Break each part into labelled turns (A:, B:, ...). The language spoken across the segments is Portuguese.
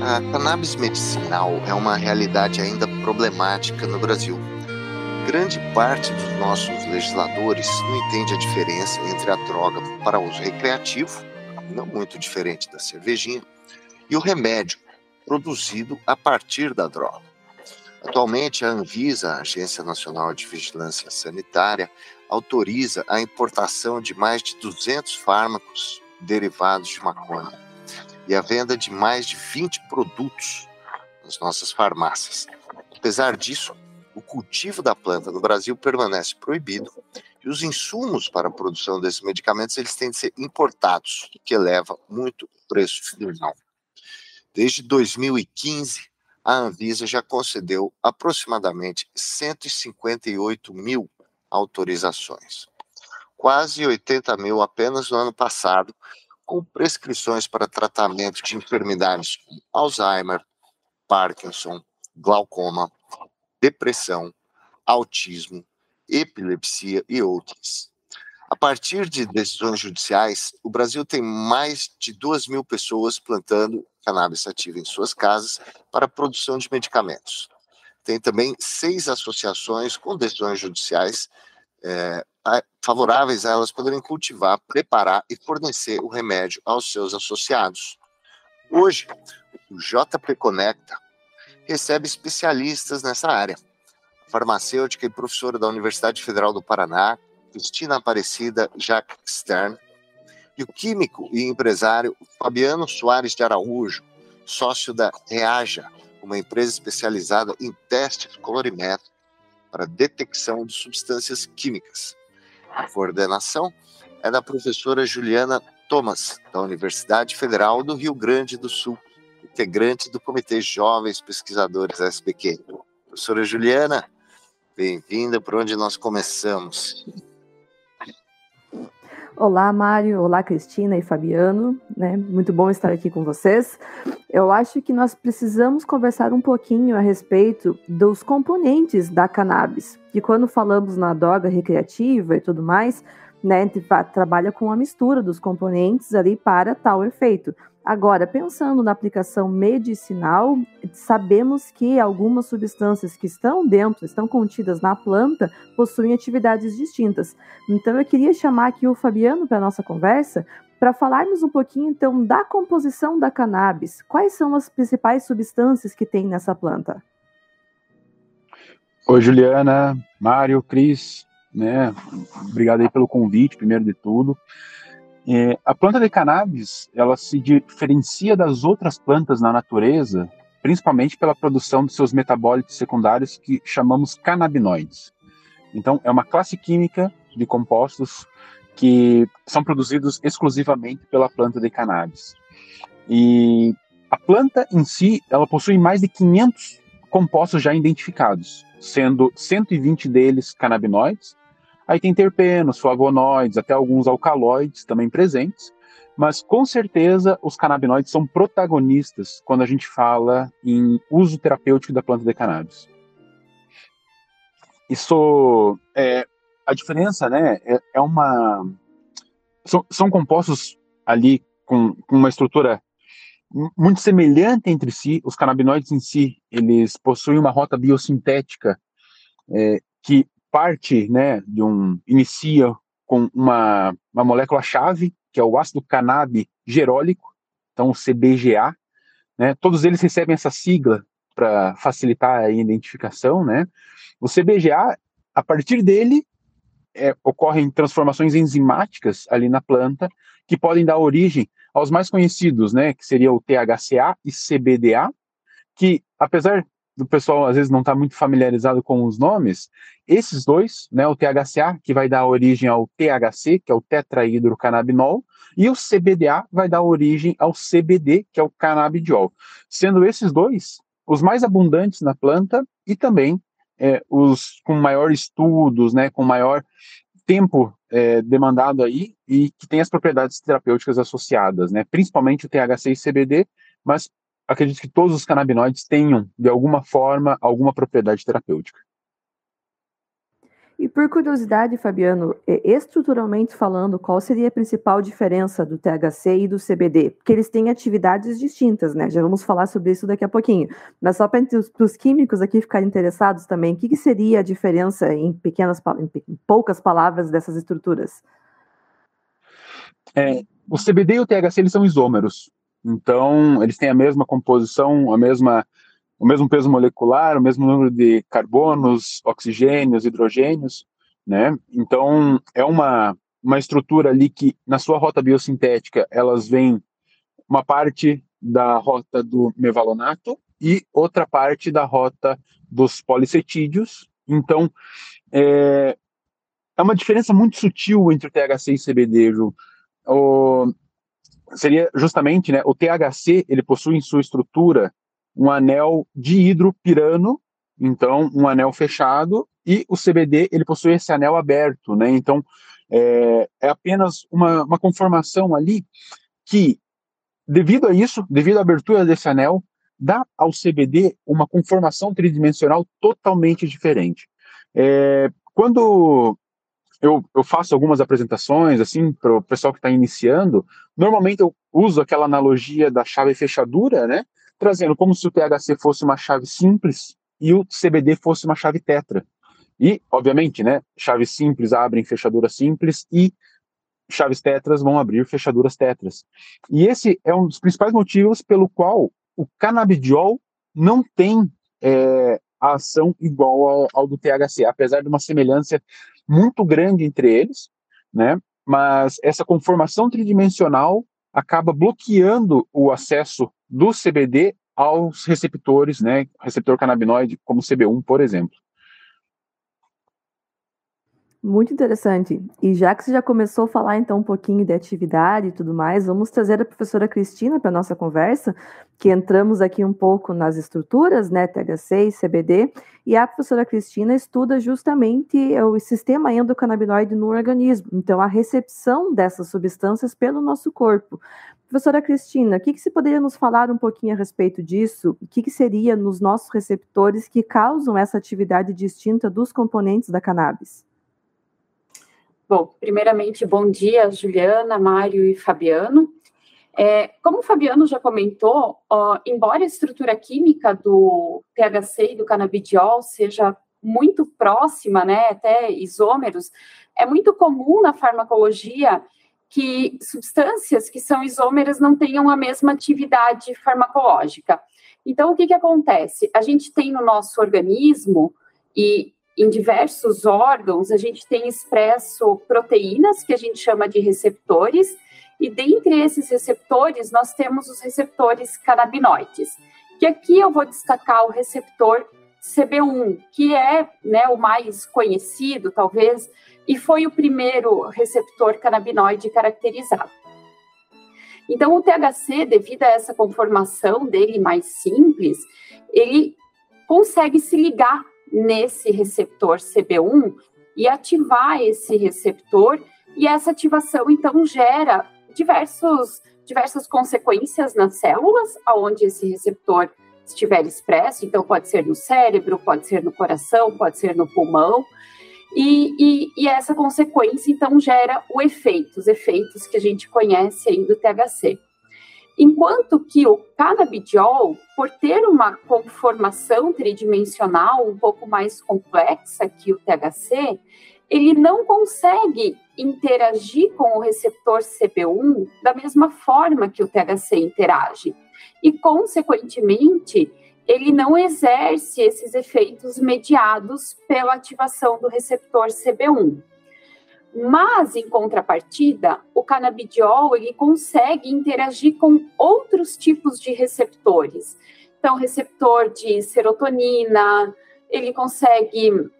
A: A cannabis medicinal é uma realidade ainda problemática no Brasil. Grande parte dos nossos legisladores não entende a diferença entre a droga para uso recreativo, não muito diferente da cervejinha, e o remédio produzido a partir da droga. Atualmente, a Anvisa, a Agência Nacional de Vigilância Sanitária, autoriza a importação de mais de 200 fármacos derivados de maconha e a venda de mais de 20 produtos nas nossas farmácias. Apesar disso, o cultivo da planta no Brasil permanece proibido e os insumos para a produção desses medicamentos eles têm de ser importados, o que eleva muito o preço final. Desde 2015, a Anvisa já concedeu aproximadamente 158 mil autorizações, quase 80 mil apenas no ano passado, com prescrições para tratamento de enfermidades como Alzheimer, Parkinson, glaucoma, depressão, autismo, epilepsia e outras. A partir de decisões judiciais, o Brasil tem mais de 2 mil pessoas plantando cannabis sativa em suas casas para a produção de medicamentos. Tem também seis associações com decisões judiciais é, favoráveis a elas poderem cultivar, preparar e fornecer o remédio aos seus associados. Hoje, o JP Conecta recebe especialistas nessa área. A farmacêutica e professora da Universidade Federal do Paraná, Cristina Aparecida Jacques Stern, e o químico e empresário Fabiano Soares de Araújo, sócio da Reaja, uma empresa especializada em testes colorimétricos para detecção de substâncias químicas. A coordenação é da professora Juliana Thomas, da Universidade Federal do Rio Grande do Sul, integrante do Comitê Jovens Pesquisadores SPQ. Professora Juliana, bem-vinda por onde nós começamos.
B: Olá, Mário. Olá, Cristina e Fabiano. Né? Muito bom estar aqui com vocês. Eu acho que nós precisamos conversar um pouquinho a respeito dos componentes da cannabis. Que quando falamos na droga recreativa e tudo mais, né, trabalha com a mistura dos componentes ali para tal efeito. Agora, pensando na aplicação medicinal, sabemos que algumas substâncias que estão dentro, estão contidas na planta, possuem atividades distintas. Então, eu queria chamar aqui o Fabiano para a nossa conversa para falarmos um pouquinho, então, da composição da cannabis. Quais são as principais substâncias que tem nessa planta?
C: Oi, Juliana, Mário, Cris, né? Obrigado aí pelo convite, primeiro de tudo. É, a planta de cannabis, ela se diferencia das outras plantas na natureza, principalmente pela produção de seus metabólitos secundários que chamamos canabinoides. Então, é uma classe química de compostos que são produzidos exclusivamente pela planta de cannabis. E a planta em si, ela possui mais de 500 compostos já identificados, sendo 120 deles canabinoides Aí tem terpenos, flavonoides, até alguns alcaloides também presentes, mas com certeza os canabinoides são protagonistas quando a gente fala em uso terapêutico da planta de cannabis. Isso é a diferença, né? É, é uma são, são, compostos ali com, com uma estrutura muito semelhante entre si. Os canabinoides em si, eles possuem uma rota biosintética é, que parte, né, de um inicia com uma, uma molécula-chave, que é o ácido gerólico, então o CBGA, né, todos eles recebem essa sigla para facilitar a identificação, né, o CBGA, a partir dele, é, ocorrem transformações enzimáticas ali na planta, que podem dar origem aos mais conhecidos, né, que seria o THCA e CBDA, que apesar do pessoal às vezes não está muito familiarizado com os nomes, esses dois, né, o THCA, que vai dar origem ao THC, que é o tetrahidrocannabinol, e o CBDA vai dar origem ao CBD, que é o canabidiol. Sendo esses dois os mais abundantes na planta e também é, os com maior estudos, né, com maior tempo é, demandado aí e que tem as propriedades terapêuticas associadas, né, principalmente o THC e CBD, mas acredito que todos os canabinoides tenham, de alguma forma, alguma propriedade terapêutica.
B: E por curiosidade, Fabiano, estruturalmente falando, qual seria a principal diferença do THC e do CBD? Porque eles têm atividades distintas, né? Já vamos falar sobre isso daqui a pouquinho. Mas só para os químicos aqui ficarem interessados também, o que, que seria a diferença em pequenas, em poucas palavras dessas estruturas?
C: É, o CBD e o THC eles são isômeros, então eles têm a mesma composição, a mesma o mesmo peso molecular, o mesmo número de carbonos, oxigênios, hidrogênios, né? Então, é uma, uma estrutura ali que, na sua rota biosintética, elas vêm uma parte da rota do mevalonato e outra parte da rota dos polissetídeos. Então, é, é uma diferença muito sutil entre o THC e CBD, Ju. O, seria justamente, né, o THC, ele possui em sua estrutura um anel dihidropirano, então um anel fechado, e o CBD ele possui esse anel aberto, né? Então é, é apenas uma, uma conformação ali que, devido a isso, devido à abertura desse anel, dá ao CBD uma conformação tridimensional totalmente diferente. É, quando eu, eu, faço algumas apresentações assim para o pessoal que está iniciando, normalmente eu uso aquela analogia da chave fechadura, né? trazendo como se o THC fosse uma chave simples e o CBD fosse uma chave tetra. E, obviamente, né, chaves simples abrem fechaduras simples e chaves tetras vão abrir fechaduras tetras. E esse é um dos principais motivos pelo qual o canabidiol não tem é, a ação igual ao, ao, do THC, apesar de uma semelhança muito grande entre eles, né? Mas essa conformação tridimensional acaba bloqueando o acesso do CBD aos receptores, né, receptor canabinoide, como CB1, por exemplo.
B: Muito interessante. E já que você já começou a falar então um pouquinho de atividade e tudo mais, vamos trazer a professora Cristina para nossa conversa, que entramos aqui um pouco nas estruturas, né, THC e CBD, e a professora Cristina estuda justamente o sistema endocannabinoide no organismo, então a recepção dessas substâncias pelo nosso corpo. Professora Cristina, o que, que você poderia nos falar um pouquinho a respeito disso? O que, que seria nos nossos receptores que causam essa atividade distinta dos componentes da cannabis?
D: Bom, primeiramente, bom dia, Juliana, Mário e Fabiano. É, como o Fabiano já comentou, ó, embora a estrutura química do THC e do canabidiol seja muito próxima, né, até isômeros, é muito comum na farmacologia que substâncias que são isômeras não tenham a mesma atividade farmacológica. Então, o que, que acontece? A gente tem no nosso organismo, e em diversos órgãos, a gente tem expresso proteínas que a gente chama de receptores, e dentre esses receptores, nós temos os receptores canabinoides, que aqui eu vou destacar o receptor CB1, que é né, o mais conhecido, talvez, e foi o primeiro receptor canabinoide caracterizado. Então, o THC, devido a essa conformação dele mais simples, ele consegue se ligar nesse receptor CB1 e ativar esse receptor, e essa ativação então gera diversos, diversas consequências nas células, aonde esse receptor estiver expresso, então pode ser no cérebro, pode ser no coração, pode ser no pulmão, e, e, e, essa consequência, então, gera o efeito, os efeitos que a gente conhece aí do THC. Enquanto que o canabidiol, por ter uma conformação tridimensional um pouco mais complexa que o THC, ele não consegue interagir com o receptor CB1 da mesma forma que o THC interage. E, consequentemente, ele não exerce esses efeitos mediados pela ativação do receptor CB1. Mas, em contrapartida, o canabidiol ele consegue interagir com outros tipos de receptores. Então, receptor de serotonina, ele consegue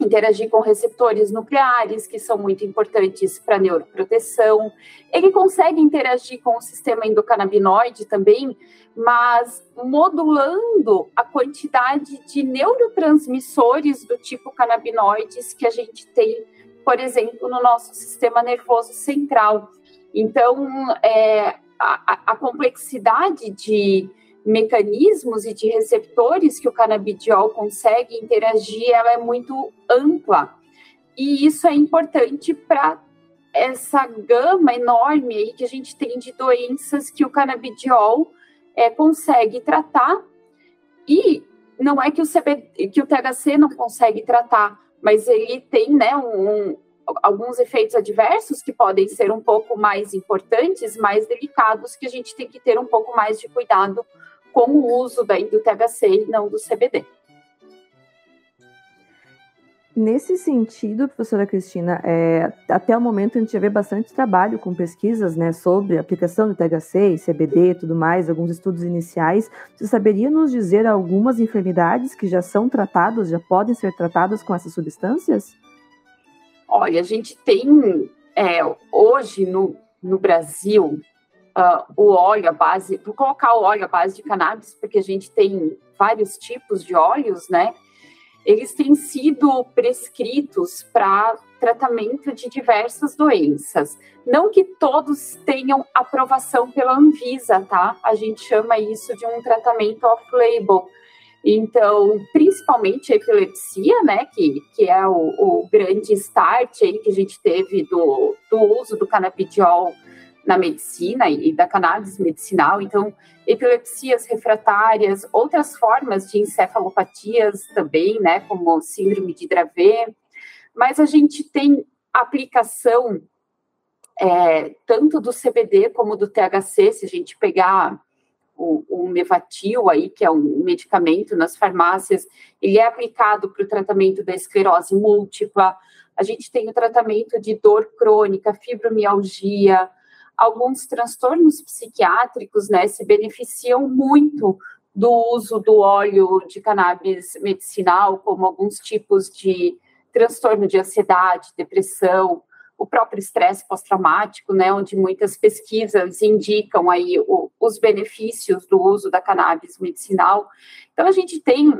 D: interagir com receptores nucleares, que são muito importantes para neuroproteção. Ele consegue interagir com o sistema endocannabinoide também, mas modulando a quantidade de neurotransmissores do tipo canabinoides que a gente tem por exemplo, no nosso sistema nervoso central. Então, é, a, a, complexidade de mecanismos e de receptores que o canabidiol consegue interagir, ela é muito ampla. e isso é importante para essa gama enorme aí que a gente tem de doenças que o canabidiol é, consegue tratar. E não é que o, CB, que o THC não consegue tratar, mas ele tem né, um, um, alguns efeitos adversos que podem ser um pouco mais importantes, mais delicados, que a gente tem que ter um pouco mais de cuidado com o uso daí do THC e não do CBD.
B: Nesse sentido, professora Cristina, é, até o momento a gente já vê bastante trabalho com pesquisas né, sobre a aplicação do THC CBD e tudo mais, alguns estudos iniciais. Você saberia nos dizer algumas enfermidades que já são tratadas, já podem ser tratadas com essas substâncias?
D: Olha, a gente tem é, hoje no, no Brasil uh, o óleo à base, vou colocar o óleo à base de cannabis, porque a gente tem vários tipos de óleos, né? Eles têm sido prescritos para tratamento de diversas doenças. Não que todos tenham aprovação pela Anvisa, tá? A gente chama isso de um tratamento off-label. Então, principalmente a epilepsia, né, que, que é o, o grande start aí que a gente teve do, do uso do canabidiol na medicina e da cannabis medicinal. Então, epilepsias refratárias, outras formas de encefalopatias também, né, como síndrome de Dravet. Mas a gente tem aplicação é, tanto do CBD como do THC, se a gente pegar o, o Mevatil aí, que é um medicamento nas farmácias, ele é aplicado para o tratamento da esclerose múltipla, a gente tem o tratamento de dor crônica, fibromialgia, alguns transtornos psiquiátricos, né, se beneficiam muito do uso do óleo de cannabis medicinal, como alguns tipos de transtorno de ansiedade, depressão, o próprio estresse pós-traumático, né, onde muitas pesquisas indicam aí o, os benefícios do uso da cannabis medicinal. Então a gente tem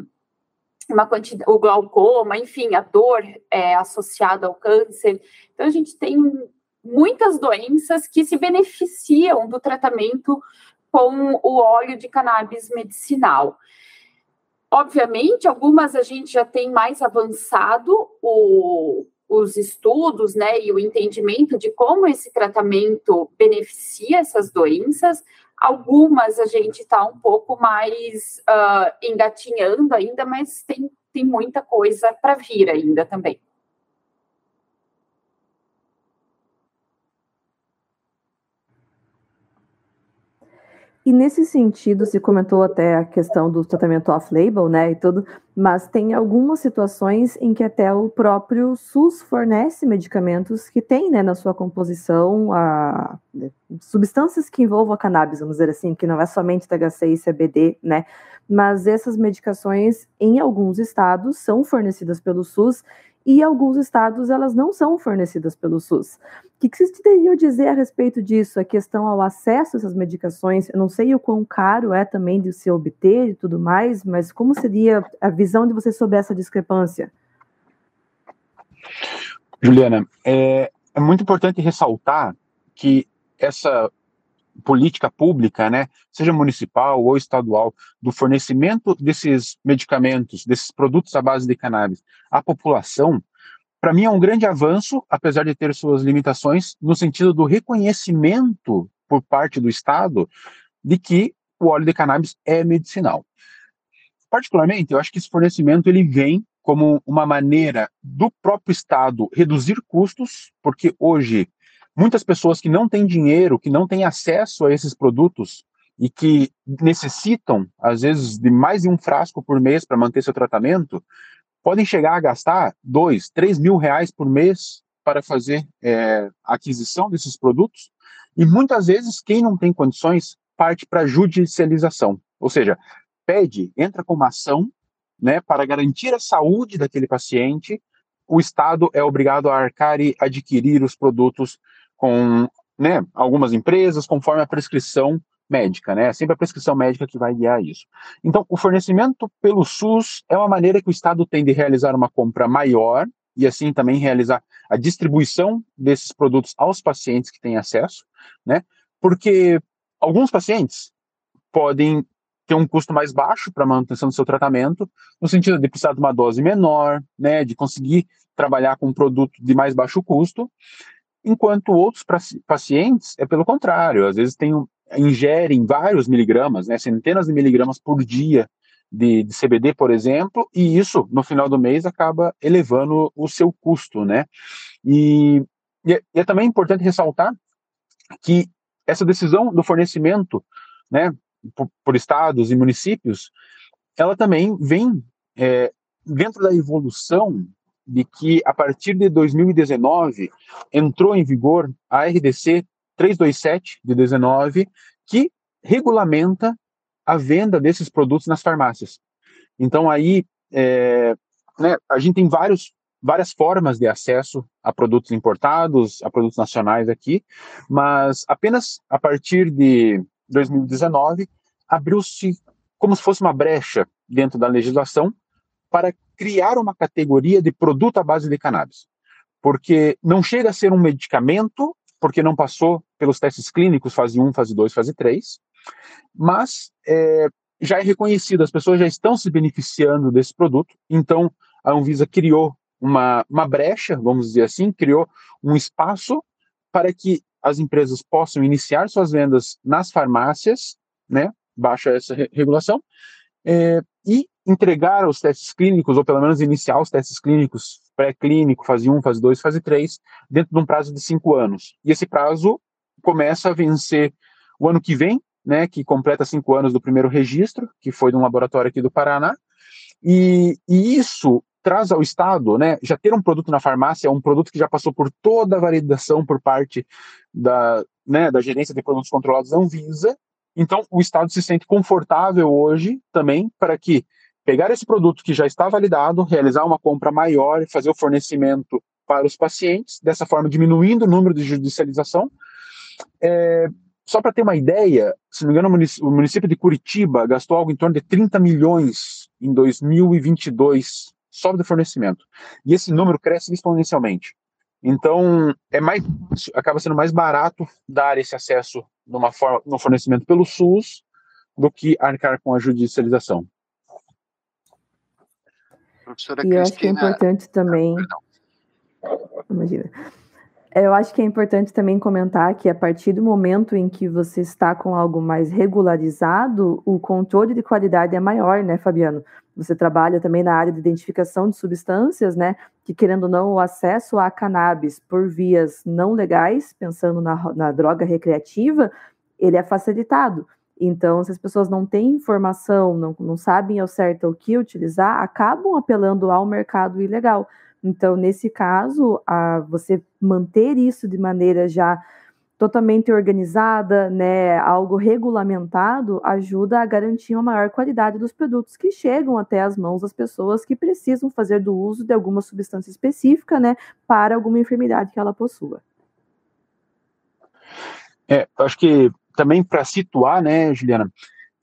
D: uma quantidade, o glaucoma, enfim, a dor é, associada ao câncer. Então a gente tem muitas doenças que se beneficiam do tratamento com o óleo de cannabis medicinal. Obviamente, algumas a gente já tem mais avançado o, os estudos, né, e o entendimento de como esse tratamento beneficia essas doenças. Algumas a gente está um pouco mais uh, engatinhando ainda, mas tem, tem muita coisa para vir ainda também.
B: E nesse sentido, se comentou até a questão do tratamento off-label, né, e tudo, mas tem algumas situações em que até o próprio SUS fornece medicamentos que têm, né, na sua composição a, substâncias que envolvam a cannabis, vamos dizer assim, que não é somente THC e CBD, né, mas essas medicações, em alguns estados, são fornecidas pelo SUS e alguns estados elas não são fornecidas pelo SUS. O que, que vocês teriam a dizer a respeito disso? A questão ao acesso a essas medicações, eu não sei o quão caro é também de se obter e tudo mais, mas como seria a visão de vocês sobre essa discrepância?
C: Juliana, é, é muito importante ressaltar que essa política pública, né, seja municipal ou estadual, do fornecimento desses medicamentos, desses produtos à base de cannabis à população, para mim é um grande avanço, apesar de ter suas limitações, no sentido do reconhecimento por parte do Estado de que o óleo de cannabis é medicinal. Particularmente, eu acho que esse fornecimento ele vem como uma maneira do próprio Estado reduzir custos, porque hoje muitas pessoas que não têm dinheiro, que não têm acesso a esses produtos e que necessitam, às vezes, de mais de um frasco por mês para manter seu tratamento, podem chegar a gastar dois, três mil reais por mês para fazer é, a aquisição desses produtos. E muitas vezes, quem não tem condições parte para judicialização, ou seja, pede, entra com uma ação né, para garantir a saúde daquele paciente, o Estado é obrigado a arcar e adquirir os produtos com né, algumas empresas, conforme a prescrição médica, né? É sempre a prescrição médica que vai guiar isso. Então, o fornecimento pelo SUS é uma maneira que o Estado tem de realizar uma compra maior e assim também realizar a distribuição desses produtos aos pacientes que têm acesso, né? Porque alguns pacientes podem ter um custo mais baixo para manutenção do seu tratamento, no sentido de precisar de uma dose menor, né, de conseguir trabalhar com um produto de mais baixo custo, enquanto outros pacientes é pelo contrário, às vezes tem, ingerem vários miligramas, né, centenas de miligramas por dia de, de, CBD, por exemplo, e isso no final do mês acaba elevando o seu custo, né? E, e, é, e é também importante ressaltar que essa decisão do fornecimento, né, por, por estados e municípios, ela também vem é, dentro da evolução de que a partir de 2019 entrou em vigor a RDC 327 de 19, que regulamenta a venda desses produtos nas farmácias. Então aí é, né, a gente tem vários, várias formas de acesso a produtos importados, a produtos nacionais aqui, mas apenas a partir de 2019 abriu-se como se fosse uma brecha dentro da legislação para criar uma categoria de produto à base de cannabis. Porque não chega a ser um medicamento, porque não passou pelos testes clínicos fase 1, fase 2, fase 3, mas é, já é reconhecido, as pessoas já estão se beneficiando desse produto, então a Anvisa criou uma, uma brecha, vamos dizer assim, criou um espaço para que as empresas possam iniciar suas vendas nas farmácias, né, baixa essa re regulação, é, e entregar os testes clínicos, ou pelo menos iniciar os testes clínicos pré-clínico, fase 1, fase 2, fase 3, dentro de um prazo de cinco anos. E esse prazo começa a vencer o ano que vem, né, que completa cinco anos do primeiro registro, que foi de um laboratório aqui do Paraná, e, e isso traz ao Estado, né, já ter um produto na farmácia, um produto que já passou por toda a validação por parte da, né, da gerência de produtos controlados da Anvisa, então o Estado se sente confortável hoje também para que pegar esse produto que já está validado, realizar uma compra maior e fazer o fornecimento para os pacientes, dessa forma diminuindo o número de judicialização, é, só para ter uma ideia, se não me engano, o município de Curitiba gastou algo em torno de 30 milhões em 2022 só de fornecimento. E esse número cresce exponencialmente. Então, é mais acaba sendo mais barato dar esse acesso numa forma, no fornecimento pelo SUS do que arcar com a judicialização.
B: Professora e Cristina... eu acho que é importante também. Imagina. Eu acho que é importante também comentar que a partir do momento em que você está com algo mais regularizado, o controle de qualidade é maior, né, Fabiano? Você trabalha também na área de identificação de substâncias, né? Que, querendo ou não, o acesso a cannabis por vias não legais, pensando na, na droga recreativa, ele é facilitado. Então, se as pessoas não têm informação, não, não sabem ao certo o que utilizar, acabam apelando ao mercado ilegal. Então, nesse caso, a, você manter isso de maneira já totalmente organizada, né, algo regulamentado, ajuda a garantir uma maior qualidade dos produtos que chegam até as mãos das pessoas que precisam fazer do uso de alguma substância específica, né, para alguma enfermidade que ela possua.
C: É, acho que também para situar, né, Juliana,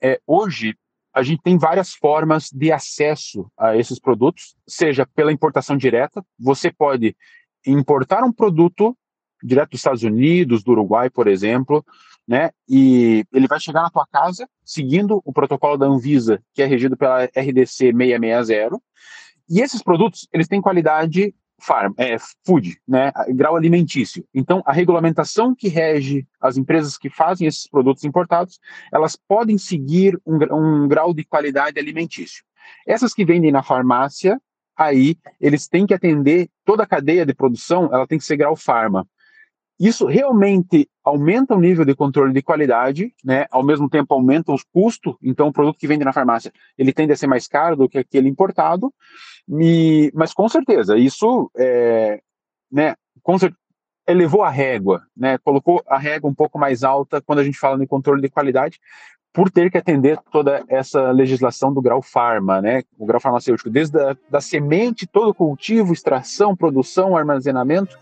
C: é, hoje a gente tem várias formas de acesso a esses produtos, seja pela importação direta, você pode importar um produto direto dos Estados Unidos, do Uruguai, por exemplo, né? E ele vai chegar na tua casa seguindo o protocolo da Anvisa, que é regido pela RDC 660. E esses produtos, eles têm qualidade farm, é, food, né, grau alimentício. Então, a regulamentação que rege as empresas que fazem esses produtos importados, elas podem seguir um, um grau de qualidade alimentício. Essas que vendem na farmácia, aí eles têm que atender toda a cadeia de produção, ela tem que ser grau farma. Isso realmente aumenta o nível de controle de qualidade, né? Ao mesmo tempo aumenta os custos. Então, o produto que vende na farmácia ele tende a ser mais caro do que aquele importado. E, mas com certeza isso, é, né? Com certeza, elevou a régua, né? Colocou a régua um pouco mais alta quando a gente fala de controle de qualidade, por ter que atender toda essa legislação do grau farma, né? O grau farmacêutico, desde a da semente, todo o cultivo, extração, produção, armazenamento,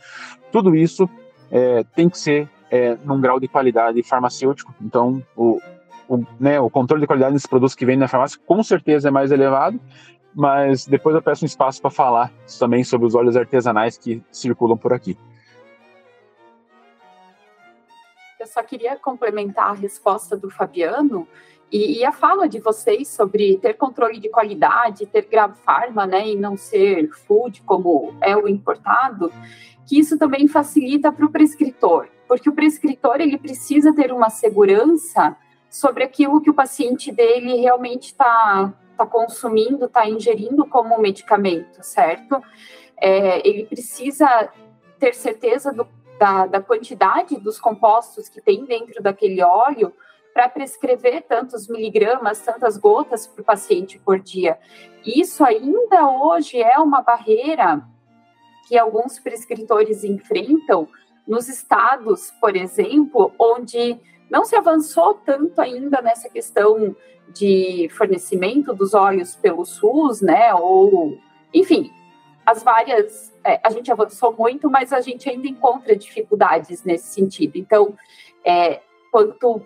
C: tudo isso é, tem que ser é, num grau de qualidade farmacêutico. Então, o, o, né, o controle de qualidade desses produtos que vendem na farmácia com certeza é mais elevado, mas depois eu peço um espaço para falar também sobre os óleos artesanais que circulam por aqui.
D: Eu só queria complementar a resposta do Fabiano, E, e, a fala de vocês sobre ter controle de qualidade, ter grave farma, né, e não ser food como é o importado, que isso também facilita para o prescritor, porque o prescritor ele precisa ter uma segurança sobre aquilo que o paciente dele realmente está tá consumindo, está ingerindo como medicamento, certo? É, ele precisa ter certeza do, da, da quantidade dos compostos que tem dentro daquele óleo para prescrever tantos miligramas, tantas gotas para o paciente por dia. Isso ainda hoje é uma barreira que alguns prescritores enfrentam nos estados, por exemplo, onde não se avançou tanto ainda nessa questão de fornecimento dos óleos pelo SUS, né? Ou, enfim, as várias. É, a gente avançou muito, mas a gente ainda encontra dificuldades nesse sentido. Então, é, quanto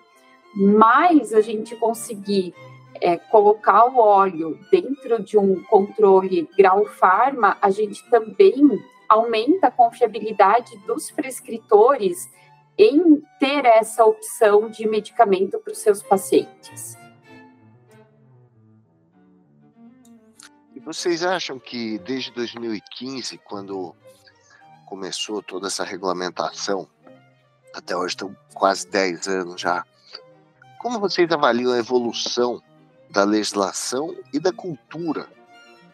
D: mais a gente conseguir é, colocar o óleo dentro de um controle grau farma, a gente também aumenta a confiabilidade dos prescritores em ter essa opção de medicamento para os seus pacientes.
A: E vocês acham que desde 2015, quando começou toda essa regulamentação, até hoje estão quase 10 anos já, como vocês avaliam a evolução da legislação e da cultura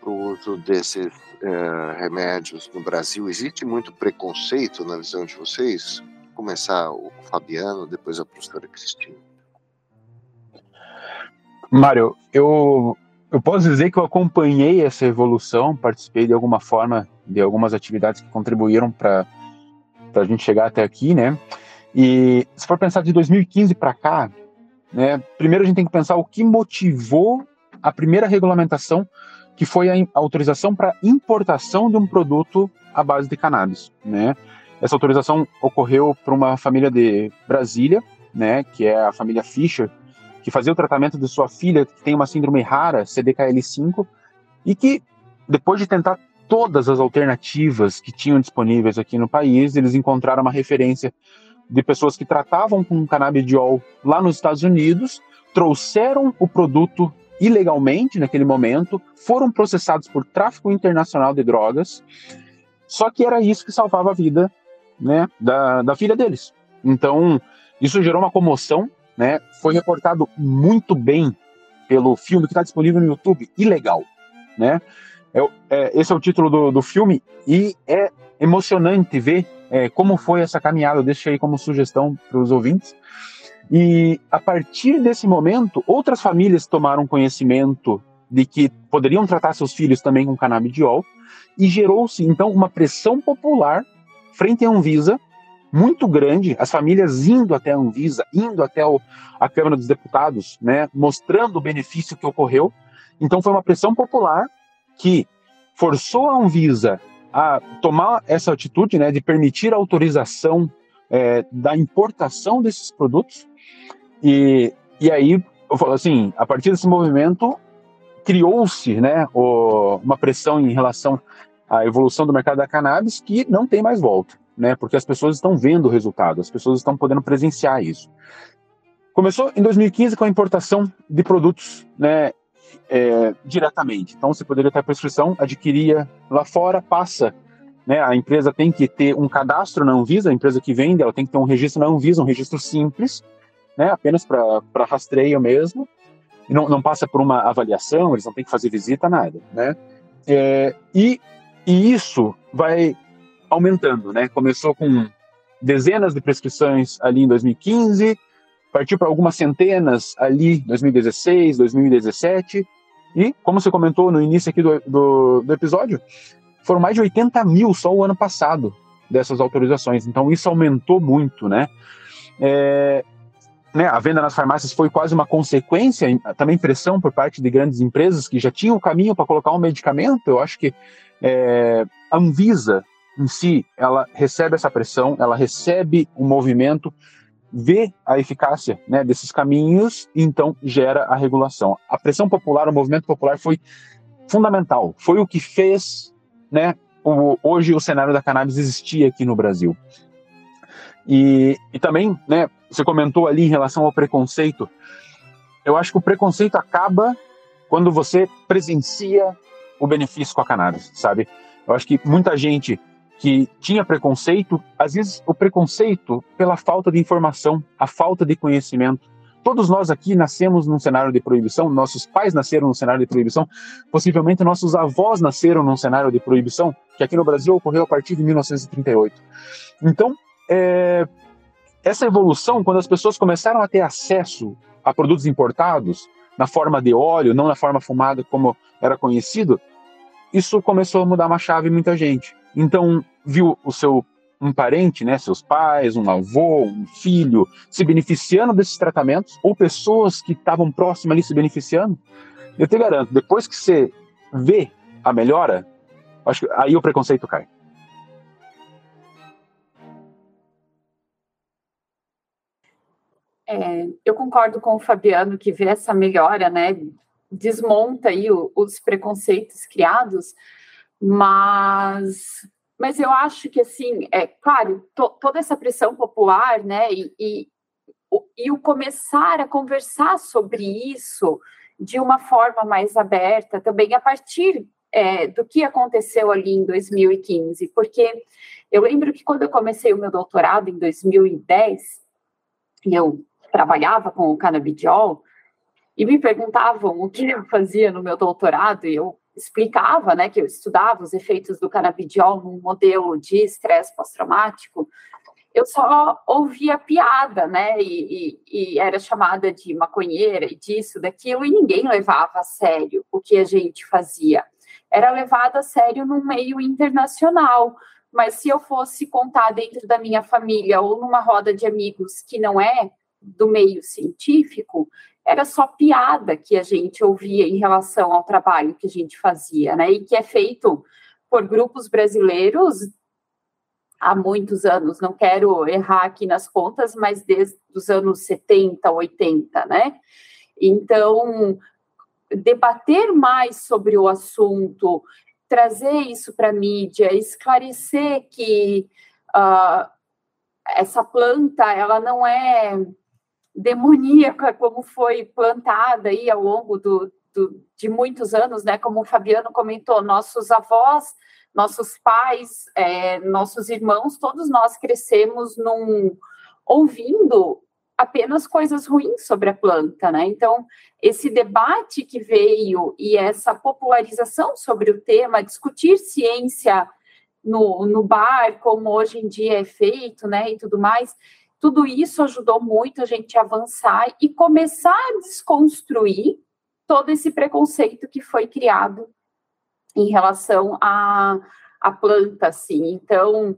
A: para o uso desses é, remédios no Brasil? Existe muito preconceito na visão de vocês? Vou começar o Fabiano, depois a professora Cristina.
C: Mário, eu, eu posso dizer que eu acompanhei essa evolução, participei de alguma forma de algumas atividades que contribuíram para a gente chegar até aqui, né? E se for pensar de 2015 para cá, né? Primeiro a gente tem que pensar o que motivou a primeira regulamentação, que foi a autorização para importação de um produto à base de cannabis. Né? Essa autorização ocorreu para uma família de Brasília, né, que é a família Fischer, que fazia o tratamento de sua filha, que tem uma síndrome rara, CDKL5, e que, depois de tentar todas as alternativas que tinham disponíveis aqui no país, eles encontraram uma referência de pessoas que tratavam com canabidiol lá nos Estados Unidos, trouxeram o produto ilegalmente naquele momento, foram processados por tráfico internacional de drogas, só que era isso que salvava a vida né, da, da filha deles. Então, isso gerou uma comoção, né, foi reportado muito bem pelo filme que está disponível no YouTube, Ilegal. Né? É, é, esse é o título do, do filme e é emocionante ver é, como foi essa caminhada. Eu deixei como sugestão para os ouvintes. E a partir desse momento, outras famílias tomaram conhecimento de que poderiam tratar seus filhos também com canabidiol e gerou-se então uma pressão popular frente à Anvisa muito grande, as famílias indo até a Anvisa, indo até o, a Câmara dos Deputados, né, mostrando o benefício que ocorreu. Então foi uma pressão popular que forçou a Anvisa a tomar essa atitude né, de permitir a autorização é, da importação desses produtos. E, e aí, eu falo assim, a partir desse movimento, criou-se né, uma pressão em relação à evolução do mercado da cannabis que não tem mais volta, né, porque as pessoas estão vendo o resultado, as pessoas estão podendo presenciar isso. Começou em 2015 com a importação de produtos né, é, diretamente. Então, você poderia ter a prescrição, adquiria lá fora, passa. Né, a empresa tem que ter um cadastro na Anvisa, a empresa que vende, ela tem que ter um registro na Anvisa, um registro simples, né, apenas para rastreio mesmo, não, não passa por uma avaliação, eles não têm que fazer visita, nada. Né? É, e, e isso vai aumentando. Né? Começou com dezenas de prescrições ali em 2015, partiu para algumas centenas ali 2016, 2017, e, como você comentou no início aqui do, do, do episódio, foram mais de 80 mil só o ano passado dessas autorizações. Então, isso aumentou muito, né? É, né, a venda nas farmácias foi quase uma consequência, também pressão por parte de grandes empresas que já tinham o caminho para colocar um medicamento. Eu acho que é, a Anvisa em si, ela recebe essa pressão, ela recebe o um movimento vê a eficácia né, desses caminhos e então gera a regulação. A pressão popular, o movimento popular foi fundamental, foi o que fez né, o, hoje o cenário da cannabis existir aqui no Brasil. E, e também, né, você comentou ali em relação ao preconceito, eu acho que o preconceito acaba quando você presencia o benefício com a cannabis, sabe? Eu acho que muita gente que tinha preconceito, às vezes o preconceito pela falta de informação, a falta de conhecimento. Todos nós aqui nascemos num cenário de proibição, nossos pais nasceram num cenário de proibição, possivelmente nossos avós nasceram num cenário de proibição, que aqui no Brasil ocorreu a partir de 1938. Então, é, essa evolução, quando as pessoas começaram a ter acesso a produtos importados, na forma de óleo, não na forma fumada como era conhecido, isso começou a mudar uma chave em muita gente. Então, viu o seu um parente, né, seus pais, um avô, um filho, se beneficiando desses tratamentos, ou pessoas que estavam próximas ali se beneficiando, eu te garanto, depois que você vê a melhora, acho que aí o preconceito cai.
D: É, eu concordo com o Fabiano que vê essa melhora, né? Desmonta aí o, os preconceitos criados, mas, mas eu acho que assim, é claro, to, toda essa pressão popular, né? E, e, o, e o começar a conversar sobre isso de uma forma mais aberta, também a partir é, do que aconteceu ali em 2015, porque eu lembro que quando eu comecei o meu doutorado em 2010, eu trabalhava com o canabidiol e me perguntavam o que eu fazia no meu doutorado e eu explicava, né, que eu estudava os efeitos do canabidiol num modelo de estresse pós-traumático, eu só ouvia piada, né, e, e, e, era chamada de maconheira e disso, daquilo, e ninguém levava a sério o que a gente fazia. Era levado a sério num meio internacional, mas se eu fosse contar dentro da minha família ou numa roda de amigos que não é do meio científico, era só piada que a gente ouvia em relação ao trabalho que a gente fazia, né? E que é feito por grupos brasileiros há muitos anos, não quero errar aqui nas contas, mas desde os anos 70, 80, né? Então, debater mais sobre o assunto, trazer isso para a mídia, esclarecer que uh, essa planta, ela não é demoníaca como foi plantada aí ao longo do, do, de muitos anos, né? Como o Fabiano comentou, nossos avós, nossos pais, é, nossos irmãos, todos nós crescemos num ouvindo apenas coisas ruins sobre a planta, né? Então, esse debate que veio e essa popularização sobre o tema, discutir ciência no, no bar, como hoje em dia é feito, né, e tudo mais, tudo isso ajudou muito a gente a avançar e começar a desconstruir todo esse preconceito que foi criado em relação à, planta, assim. Então,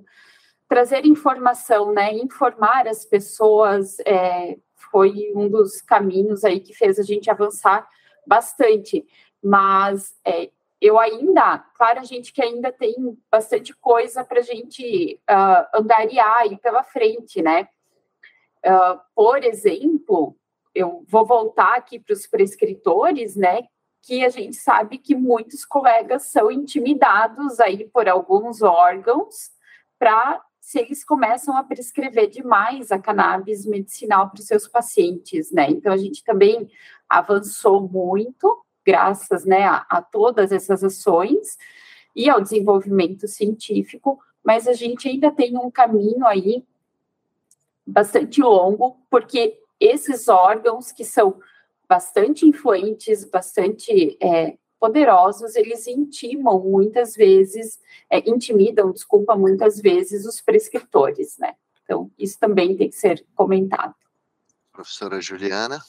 D: trazer informação, né, informar as pessoas é, foi um dos caminhos aí que fez a gente avançar bastante. Mas é, eu ainda, claro, a gente que ainda tem bastante coisa para a gente uh, andariar aí pela frente, né? Uh, por exemplo, eu vou voltar aqui para os prescritores, né? Que a gente sabe que muitos colegas são intimidados aí por alguns órgãos para se eles começam a prescrever demais a cannabis medicinal para os seus pacientes, né? Então a gente também avançou muito, graças né, a, a todas essas ações e ao desenvolvimento científico, mas a gente ainda tem um caminho aí bastante longo, porque esses órgãos que são bastante influentes, bastante é, poderosos, eles intimam muitas vezes, é, intimidam, desculpa, muitas vezes os prescritores, né? Então, isso também tem que ser comentado.
A: Professora Juliana?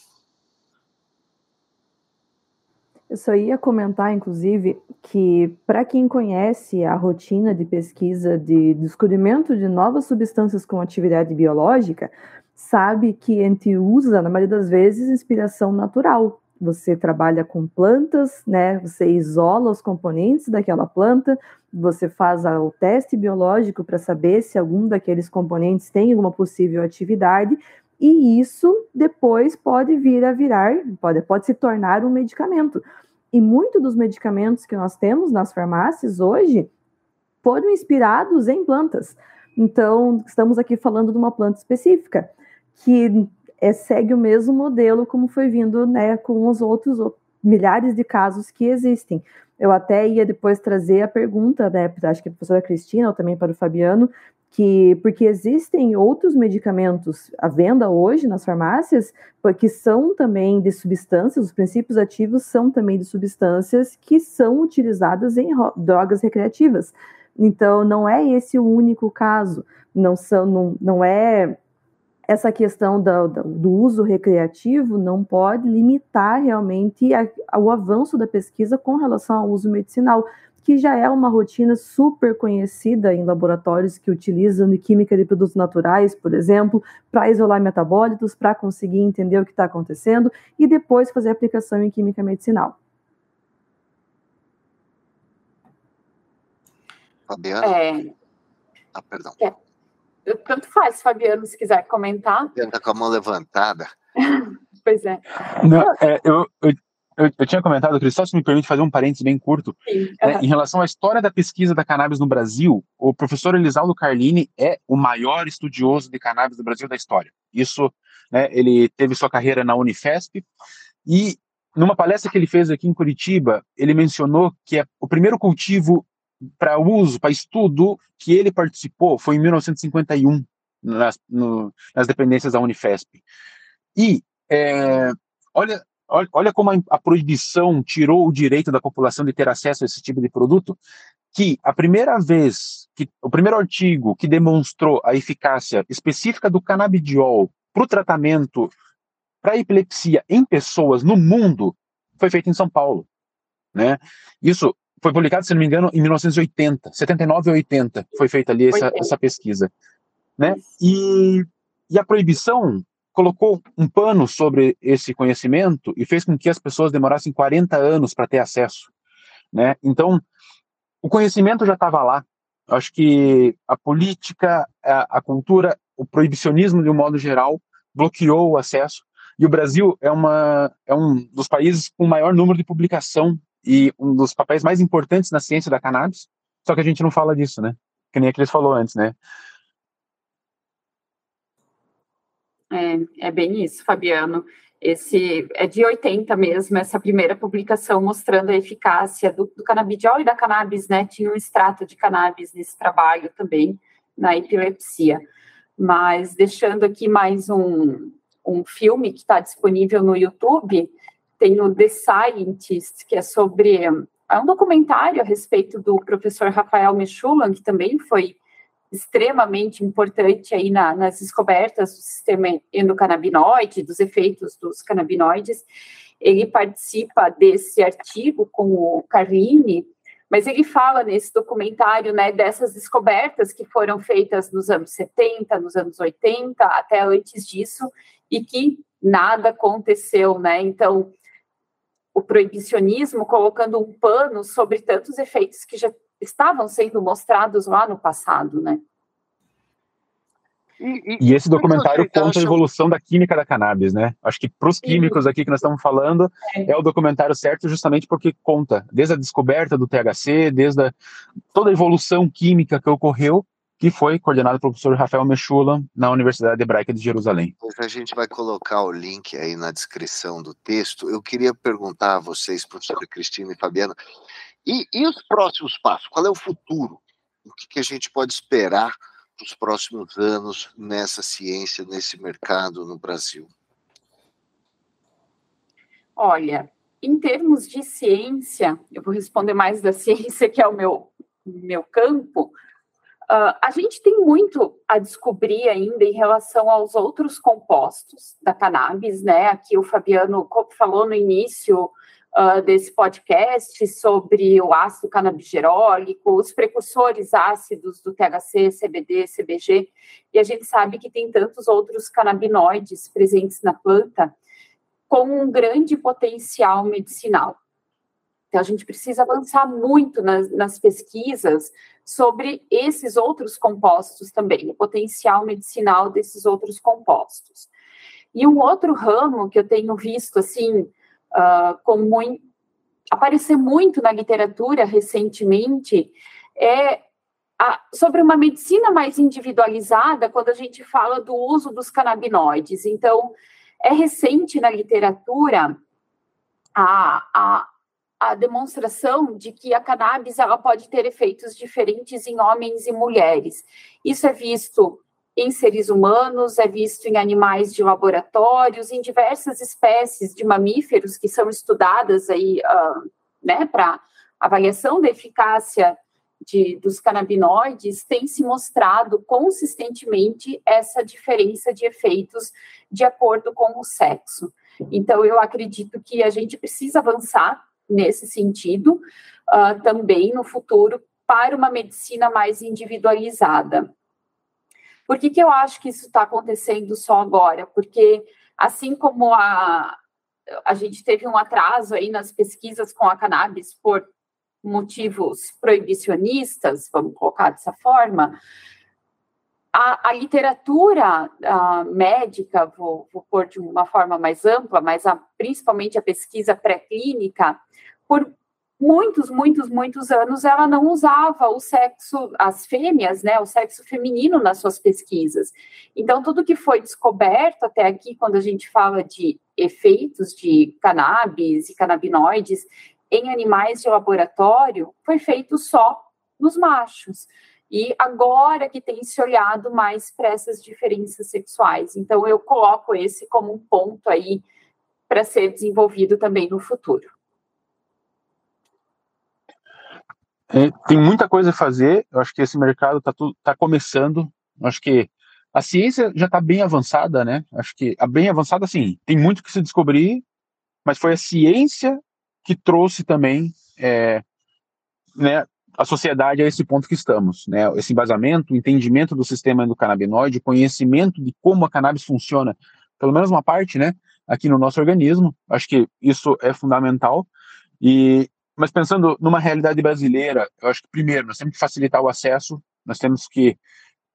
B: Eu só ia comentar, inclusive, que para quem conhece a rotina de pesquisa de descobrimento de novas substâncias com atividade biológica, sabe que a gente usa, na maioria das vezes, inspiração natural. Você trabalha com plantas, né? Você isola os componentes daquela planta, você faz o teste biológico para saber se algum daqueles componentes tem alguma possível atividade, e isso depois pode vir a virar, pode, pode se tornar um medicamento. E muitos dos medicamentos que nós temos nas farmácias hoje foram inspirados em plantas. Então, estamos aqui falando de uma planta específica, que é, segue o mesmo modelo como foi vindo né, com os outros milhares de casos que existem. Eu até ia depois trazer a pergunta, né, acho que a professora Cristina ou também para o Fabiano, que porque existem outros medicamentos à venda hoje nas farmácias, que são também de substâncias, os princípios ativos são também de substâncias que são utilizadas em drogas recreativas. Então, não é esse o único caso, não, são, não, não é essa questão do, do, uso recreativo não pode limitar realmente a, o avanço da pesquisa com relação ao uso medicinal, que já é uma rotina super conhecida em laboratórios que utilizam química de produtos naturais, por exemplo, para isolar metabólitos, para conseguir entender o que está acontecendo e depois fazer aplicação em química medicinal.
A: Fabiana?
D: É...
A: Ah, perdão.
D: É. Tanto faz, Fabiano, se quiser comentar.
A: Fabiana com a mão levantada.
D: pois é.
C: Não, é eu, eu, eu, eu, tinha comentado, Cristóvão, se me permite fazer um parênteses bem curto.
D: Sim,
C: é, em relação à história da pesquisa da cannabis no Brasil, o professor Elisaldo Carlini é o maior estudioso de cannabis do Brasil da história. Isso, né, ele teve sua carreira na Unifesp e numa palestra que ele fez aqui em Curitiba, ele mencionou que é o primeiro cultivo para uso, para estudo que ele participou foi em 1951 nas, no, nas dependências da Unifesp. E é, olha, olha, olha como a, a, proibição tirou o direito da população de ter acesso a esse tipo de produto, que a primeira vez, que o primeiro artigo que demonstrou a eficácia específica do canabidiol para o tratamento para epilepsia em pessoas no mundo foi feito em São Paulo. Né? Isso foi publicado, se não me engano, em 1980, 79 ou 80, foi feita ali essa, essa pesquisa. Né? E, e a proibição colocou um pano sobre esse conhecimento e fez com que as pessoas demorassem 40 anos para ter acesso. Né? Então, o conhecimento já estava lá. Acho que a política, a, a, cultura, o proibicionismo, de um modo geral, bloqueou o acesso. E o Brasil é, uma, é um dos países com maior número de publicação e um dos papéis mais importantes na ciência da cannabis, só que a gente não fala disso, né? Que nem a Cris falou antes, né?
D: É, é bem isso, Fabiano. Esse é de 80 mesmo, essa primeira publicação mostrando a eficácia do, do canabidiol e da cannabis, né? Tinha um extrato de cannabis nesse trabalho também, na epilepsia. Mas deixando aqui mais um, um filme que está disponível no YouTube, tem o The Scientist, que é sobre. É um documentário a respeito do professor Rafael Mechulan, que também foi extremamente importante aí na, nas descobertas do sistema endocannabinoide, dos efeitos dos canabinoides. Ele participa desse artigo com o Carline, mas ele fala nesse documentário né, dessas descobertas que foram feitas nos anos 70, nos anos 80, até antes disso, e que nada aconteceu, né? Então, o proibicionismo colocando um pano sobre tantos efeitos que já estavam sendo mostrados lá no passado, né?
C: E, e, e esse documentário conta a evolução da química da cannabis, né? Acho que para os químicos aqui que nós estamos falando, é. é. o documentário certo justamente porque conta desde a descoberta do THC, desde a, toda a evolução química que ocorreu que foi coordenado pelo professor Rafael Mechula na Universidade Hebraica de Jerusalém.
A: A gente vai colocar o link aí na descrição do texto. Eu queria perguntar a vocês, professora Cristina e Fabiana, e, e os próximos passos? Qual é o futuro? O que, que a gente pode esperar para os próximos anos nessa ciência, nesse mercado no Brasil?
D: Olha, em termos de ciência, eu vou responder mais da ciência, que é o meu, meu campo, Uh, a gente tem muito a descobrir ainda em relação aos outros compostos da cannabis, né? Aqui o Fabiano falou no início uh, desse podcast sobre o ácido canabigerólico, os precursores ácidos do THC, CBD, CBG, e a gente sabe que tem tantos outros canabinoides presentes na planta com um grande potencial medicinal. Então, a gente precisa avançar muito nas, nas, pesquisas sobre esses outros compostos também, o potencial medicinal desses outros compostos. E um outro ramo que eu tenho visto, assim, uh, com muito, aparecer muito na literatura recentemente, é sobre uma medicina mais individualizada, quando a gente fala do uso dos canabinoides. Então, é recente na literatura a, a, a demonstração de que a cannabis ela pode ter efeitos diferentes em homens e mulheres. Isso é visto em seres humanos, é visto em animais de laboratórios, em diversas espécies de mamíferos que são estudadas aí, uh, né, para avaliação da eficácia de, dos canabinoides, tem se mostrado consistentemente essa diferença de efeitos de acordo com o sexo. Então, eu acredito que a gente precisa avançar nesse sentido uh, também no futuro para uma medicina mais individualizada. Por que, que eu acho que isso está acontecendo só agora? Porque, assim como a, a gente teve um atraso aí nas pesquisas com a cannabis por motivos proibicionistas, vamos colocar dessa forma, a, a literatura a médica, vou, vou pôr de uma forma mais ampla, mas a, principalmente a pesquisa pré-clínica, por muitos, muitos, muitos anos ela não usava o sexo, as fêmeas, né, o sexo feminino nas suas pesquisas. Então, tudo que foi descoberto até aqui, quando a gente fala de efeitos de cannabis e canabinoides, em animais de laboratório foi feito só nos machos. E agora que tem se olhado mais para essas diferenças sexuais. Então, eu coloco esse como um ponto aí para ser desenvolvido também no futuro.
C: É, tem muita coisa a fazer. Eu acho que esse mercado está tá começando. Eu acho que a ciência já está bem avançada, né? Acho que a bem avançada, sim, tem muito que se descobrir, mas foi a ciência que trouxe também é, né, a sociedade a esse ponto que estamos, né? Esse embasamento, entendimento do sistema endocannabinoide, conhecimento de como a cannabis funciona, pelo menos uma parte, né, aqui no nosso organismo. Acho que isso é fundamental. E mas pensando numa realidade brasileira, eu acho que primeiro nós temos que facilitar o acesso, nós temos que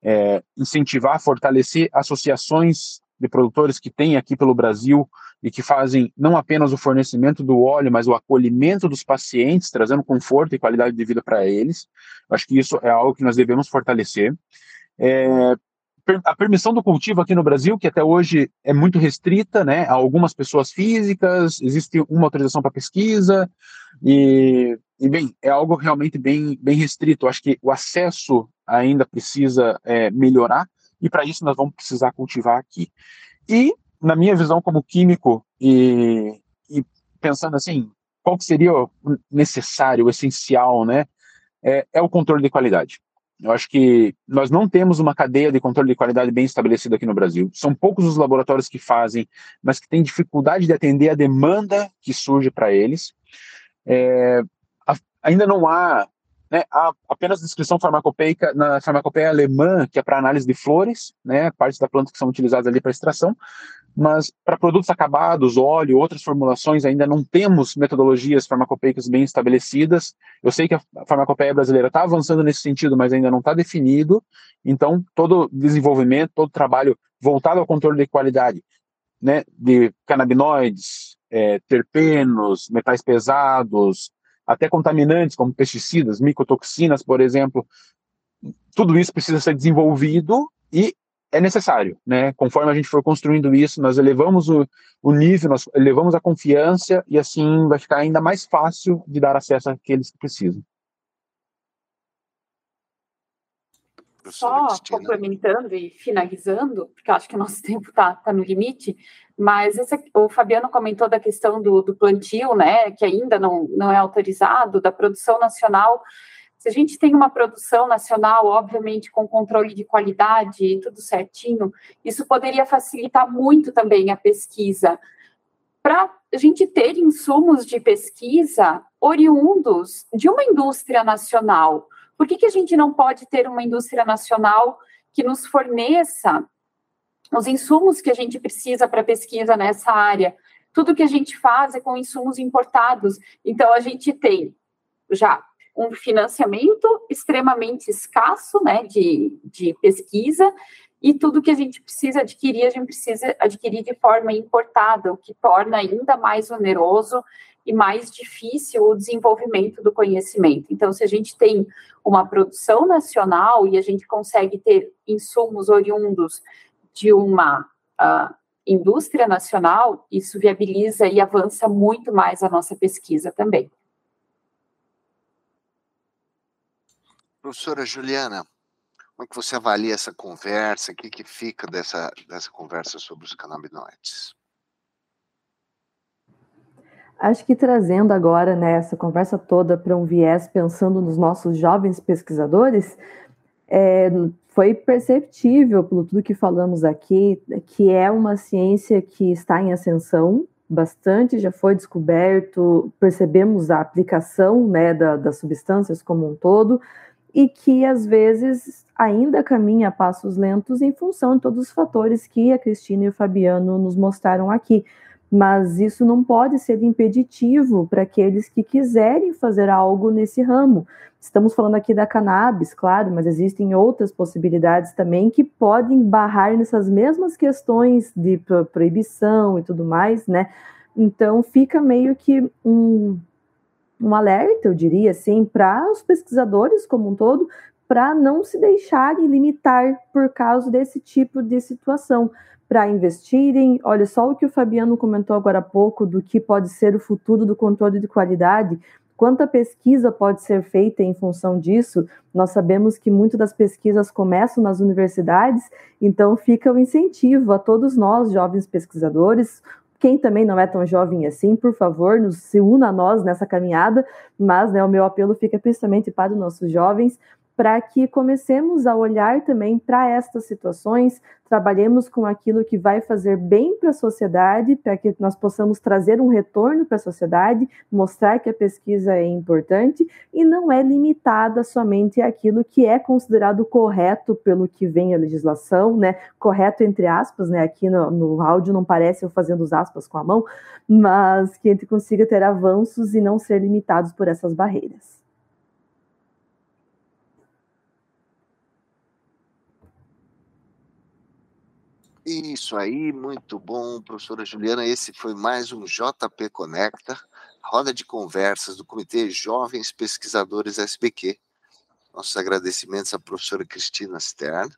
C: é, incentivar, fortalecer associações de produtores que tem aqui pelo Brasil e que fazem não apenas o fornecimento do óleo, mas o acolhimento dos pacientes, trazendo conforto e qualidade de vida para eles. Acho que isso é algo que nós devemos fortalecer. É, a permissão do cultivo aqui no Brasil, que até hoje é muito restrita, né, a algumas pessoas físicas, existe uma autorização para pesquisa, e, e, bem, é algo realmente bem, bem restrito. Acho que o acesso ainda precisa é, melhorar, e para isso nós vamos precisar cultivar aqui. E, na minha visão como químico, e, e pensando assim, qual que seria o necessário, o essencial, né, é, é o controle de qualidade. Eu acho que nós não temos uma cadeia de controle de qualidade bem estabelecida aqui no Brasil. São poucos os laboratórios que fazem, mas que têm dificuldade de atender a demanda que surge para eles. É, a, ainda não há né, há apenas descrição farmacopeica na farmacopeia alemã, que é para análise de flores, né, partes da planta que são utilizadas ali para extração, mas para produtos acabados, óleo, outras formulações, ainda não temos metodologias farmacopeicas bem estabelecidas. Eu sei que a farmacopeia brasileira está avançando nesse sentido, mas ainda não está definido. Então, todo desenvolvimento, todo trabalho voltado ao controle de qualidade, né, de canabinoides, é, terpenos, metais pesados, até contaminantes como pesticidas, micotoxinas, por exemplo. Tudo isso precisa ser desenvolvido e é necessário, né? Conforme a gente for construindo isso, nós elevamos o, o nível, nós elevamos a confiança e assim vai ficar ainda mais fácil de dar acesso àqueles que precisam.
D: Só complementando e finalizando, porque acho que o nosso tempo está tá no limite, mas esse, o Fabiano comentou da questão do, do plantio, né, que ainda não, não é autorizado, da produção nacional. Se a gente tem uma produção nacional, obviamente com controle de qualidade e tudo certinho, isso poderia facilitar muito também a pesquisa. Para a gente ter insumos de pesquisa oriundos de uma indústria nacional. Por que, que a gente não pode ter uma indústria nacional que nos forneça os insumos que a gente precisa para pesquisa nessa área. Tudo que a gente faz é com insumos importados. Então, a gente tem já um financiamento extremamente escasso né, de, de pesquisa, e tudo que a gente precisa adquirir, a gente precisa adquirir de forma importada, o que torna ainda mais oneroso e mais difícil o desenvolvimento do conhecimento. Então, se a gente tem uma produção nacional e a gente consegue ter insumos oriundos de uma uh, indústria nacional, isso viabiliza e avança muito mais a nossa pesquisa também.
A: Professora Juliana, como é que você avalia essa conversa? O que, que fica dessa, dessa conversa sobre os canabinoides?
B: Acho que trazendo agora né, essa conversa toda para um viés pensando nos nossos jovens pesquisadores, é, foi perceptível, pelo tudo que falamos aqui, que é uma ciência que está em ascensão, bastante já foi descoberto, percebemos a aplicação né, da, das substâncias como um todo, e que às vezes ainda caminha a passos lentos em função de todos os fatores que a Cristina e o Fabiano nos mostraram aqui. Mas isso não pode ser impeditivo para aqueles que quiserem fazer algo nesse ramo. Estamos falando aqui da cannabis, claro, mas existem outras possibilidades também que podem barrar nessas mesmas questões de proibição e tudo mais, né? Então fica meio que um, um alerta, eu diria assim, para os pesquisadores como um todo, para não se deixarem limitar por causa desse tipo de situação, para investirem. Olha só o que o Fabiano comentou agora há pouco do que pode ser o futuro do controle de qualidade. Quanta pesquisa pode ser feita em função disso? Nós sabemos que muitas das pesquisas começam nas universidades, então fica o incentivo a todos nós, jovens pesquisadores, quem também não é tão jovem assim, por favor, nos se una a nós nessa caminhada, mas né, o meu apelo fica principalmente para os nossos jovens, para que comecemos a olhar também para estas situações, trabalhemos com aquilo que vai fazer bem para a sociedade, para que nós possamos trazer um retorno para a sociedade, mostrar que a pesquisa é importante e não é limitada somente àquilo que é considerado correto pelo que vem a legislação, né? Correto entre aspas, né? Aqui no, no áudio não parece eu fazendo os aspas com a mão, mas que a gente consiga ter avanços e não ser limitados por essas barreiras.
A: Isso aí, muito bom, professora Juliana. Esse foi mais um JP Conecta, roda de conversas do Comitê Jovens Pesquisadores SBQ. Nossos agradecimentos à professora Cristina Stern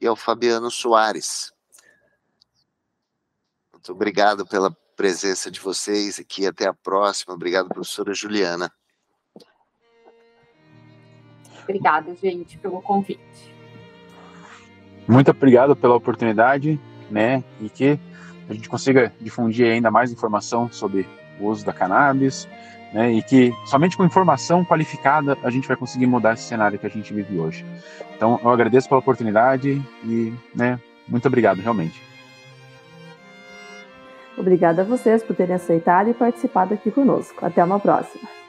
A: e ao Fabiano Soares. Muito obrigado pela presença de vocês aqui. Até a próxima. Obrigado, professora Juliana.
D: Obrigada, gente, pelo convite.
C: Muito obrigado pela oportunidade, né? E que a gente consiga difundir ainda mais informação sobre o uso da cannabis, né? E que somente com informação qualificada a gente vai conseguir mudar esse cenário que a gente vive hoje. Então, eu agradeço pela oportunidade e, né? Muito obrigado, realmente.
B: Obrigada a vocês por terem aceitado e participado aqui conosco. Até uma próxima.